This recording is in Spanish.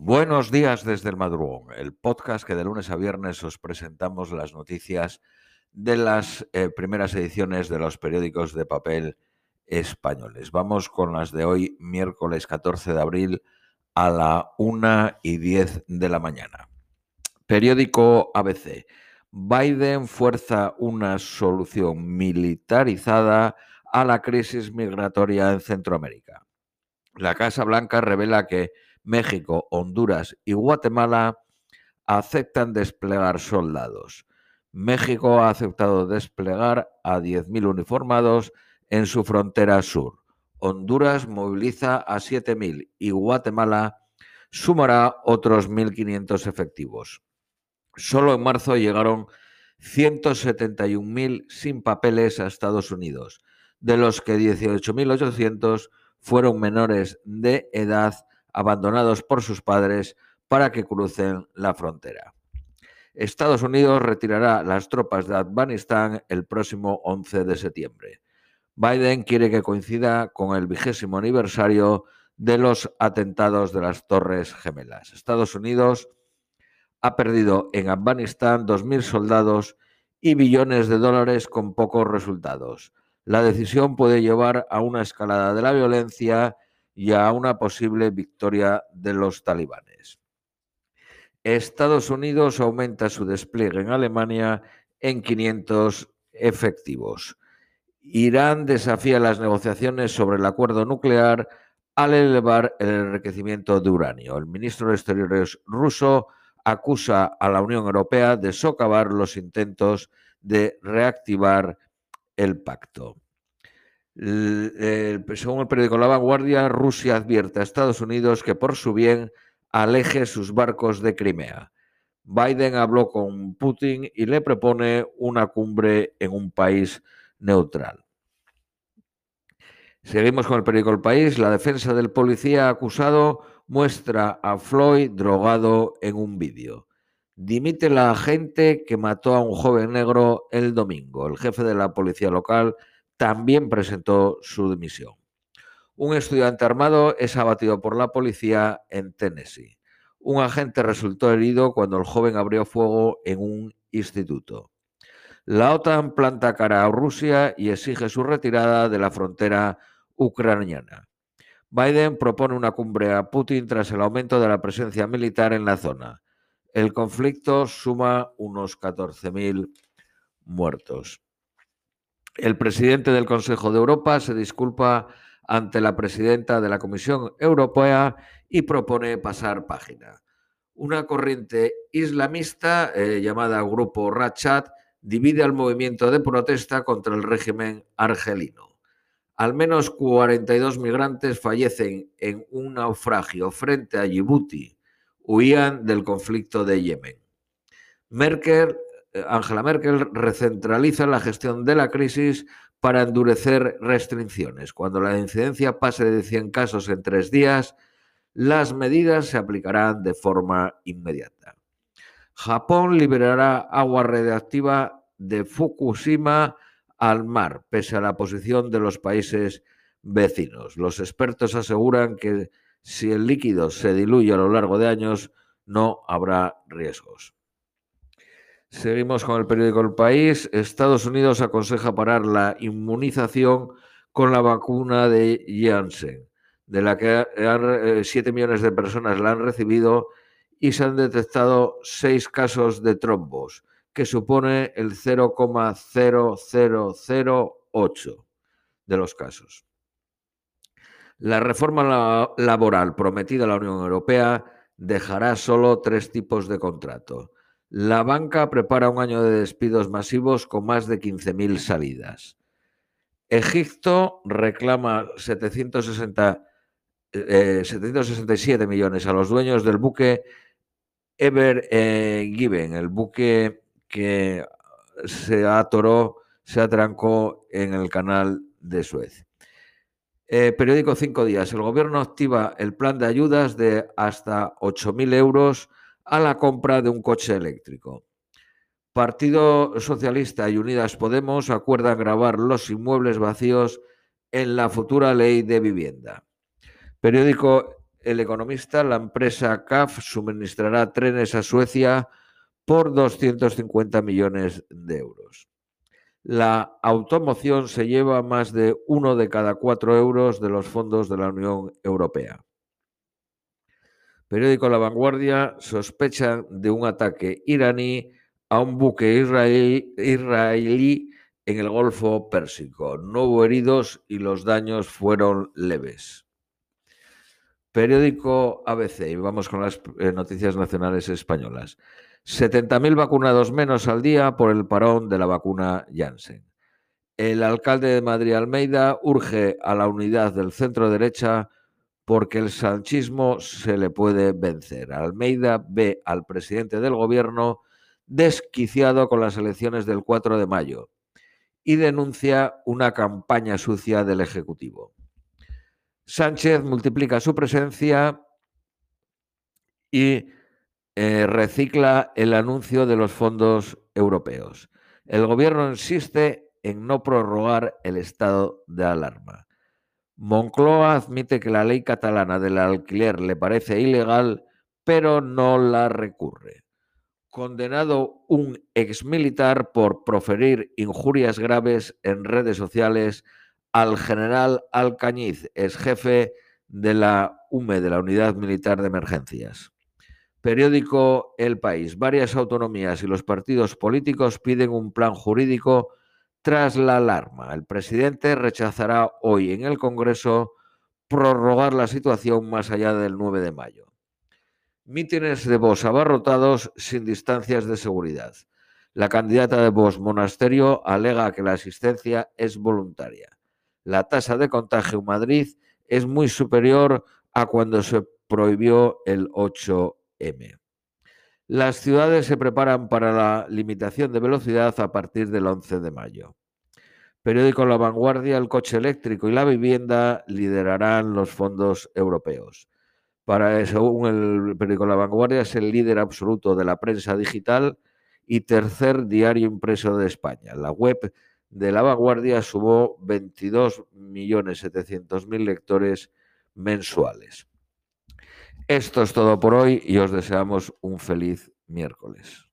Buenos días desde el madrugón, el podcast que de lunes a viernes os presentamos las noticias de las eh, primeras ediciones de los periódicos de papel españoles. Vamos con las de hoy, miércoles 14 de abril, a la 1 y 10 de la mañana. Periódico ABC. Biden fuerza una solución militarizada a la crisis migratoria en Centroamérica. La Casa Blanca revela que México, Honduras y Guatemala aceptan desplegar soldados. México ha aceptado desplegar a 10.000 uniformados en su frontera sur. Honduras moviliza a 7.000 y Guatemala sumará otros 1.500 efectivos. Solo en marzo llegaron 171.000 sin papeles a Estados Unidos, de los que 18.800 fueron menores de edad abandonados por sus padres para que crucen la frontera. Estados Unidos retirará las tropas de Afganistán el próximo 11 de septiembre. Biden quiere que coincida con el vigésimo aniversario de los atentados de las Torres Gemelas. Estados Unidos ha perdido en Afganistán 2.000 soldados y billones de dólares con pocos resultados. La decisión puede llevar a una escalada de la violencia y a una posible victoria de los talibanes. Estados Unidos aumenta su despliegue en Alemania en 500 efectivos. Irán desafía las negociaciones sobre el acuerdo nuclear al elevar el enriquecimiento de uranio. El ministro de Exteriores ruso acusa a la Unión Europea de socavar los intentos de reactivar el pacto según el periódico La Vanguardia, Rusia advierte a Estados Unidos que por su bien aleje sus barcos de Crimea. Biden habló con Putin y le propone una cumbre en un país neutral. Seguimos con el periódico El País. La defensa del policía acusado muestra a Floyd drogado en un vídeo. Dimite la agente que mató a un joven negro el domingo. El jefe de la policía local también presentó su dimisión. Un estudiante armado es abatido por la policía en Tennessee. Un agente resultó herido cuando el joven abrió fuego en un instituto. La OTAN planta cara a Rusia y exige su retirada de la frontera ucraniana. Biden propone una cumbre a Putin tras el aumento de la presencia militar en la zona. El conflicto suma unos 14.000 muertos. El presidente del Consejo de Europa se disculpa ante la presidenta de la Comisión Europea y propone pasar página. Una corriente islamista eh, llamada Grupo Rachat divide al movimiento de protesta contra el régimen argelino. Al menos 42 migrantes fallecen en un naufragio frente a Djibouti. Huían del conflicto de Yemen. Merkel Angela Merkel recentraliza la gestión de la crisis para endurecer restricciones. Cuando la incidencia pase de 100 casos en tres días, las medidas se aplicarán de forma inmediata. Japón liberará agua radiactiva de Fukushima al mar, pese a la posición de los países vecinos. Los expertos aseguran que si el líquido se diluye a lo largo de años, no habrá riesgos. Seguimos con el periódico El País. Estados Unidos aconseja parar la inmunización con la vacuna de Janssen, de la que 7 eh, millones de personas la han recibido y se han detectado 6 casos de trombos, que supone el 0,0008 de los casos. La reforma laboral prometida a la Unión Europea dejará solo tres tipos de contrato la banca prepara un año de despidos masivos con más de 15.000 salidas. Egipto reclama 760, 767 eh, millones a los dueños del buque Ever eh, Given, el buque que se atoró, se atrancó en el canal de Suez. Eh, periódico Cinco Días. El gobierno activa el plan de ayudas de hasta 8.000 euros a la compra de un coche eléctrico. Partido Socialista y Unidas Podemos acuerdan grabar los inmuebles vacíos en la futura ley de vivienda. Periódico El Economista, la empresa CAF suministrará trenes a Suecia por 250 millones de euros. La automoción se lleva más de uno de cada cuatro euros de los fondos de la Unión Europea. Periódico La Vanguardia sospecha de un ataque iraní a un buque israelí, en el Golfo Pérsico. No hubo heridos y los daños fueron leves. Periódico ABC, y vamos con las eh, noticias nacionales españolas. 70.000 vacunados menos al día por el parón de la vacuna Janssen. El alcalde de Madrid, Almeida, urge a la unidad del centro derecha porque el sanchismo se le puede vencer. Almeida ve al presidente del gobierno desquiciado con las elecciones del 4 de mayo y denuncia una campaña sucia del Ejecutivo. Sánchez multiplica su presencia y eh, recicla el anuncio de los fondos europeos. El gobierno insiste en no prorrogar el estado de alarma. Moncloa admite que la ley catalana del alquiler le parece ilegal, pero no la recurre. Condenado un exmilitar por proferir injurias graves en redes sociales al general Alcañiz, ex jefe de la UME, de la Unidad Militar de Emergencias. Periódico El País. Varias autonomías y los partidos políticos piden un plan jurídico tras la alarma. El presidente rechazará hoy en el Congreso prorrogar la situación más allá del 9 de mayo. Mítines de Vox abarrotados sin distancias de seguridad. La candidata de Vox Monasterio alega que la asistencia es voluntaria. La tasa de contagio en Madrid es muy superior a cuando se prohibió el 8M. Las ciudades se preparan para la limitación de velocidad a partir del 11 de mayo. Periódico La Vanguardia, el coche eléctrico y la vivienda liderarán los fondos europeos. Para, según el periódico La Vanguardia, es el líder absoluto de la prensa digital y tercer diario impreso de España. La web de La Vanguardia sumó 22.700.000 lectores mensuales. Esto es todo por hoy y os deseamos un feliz miércoles.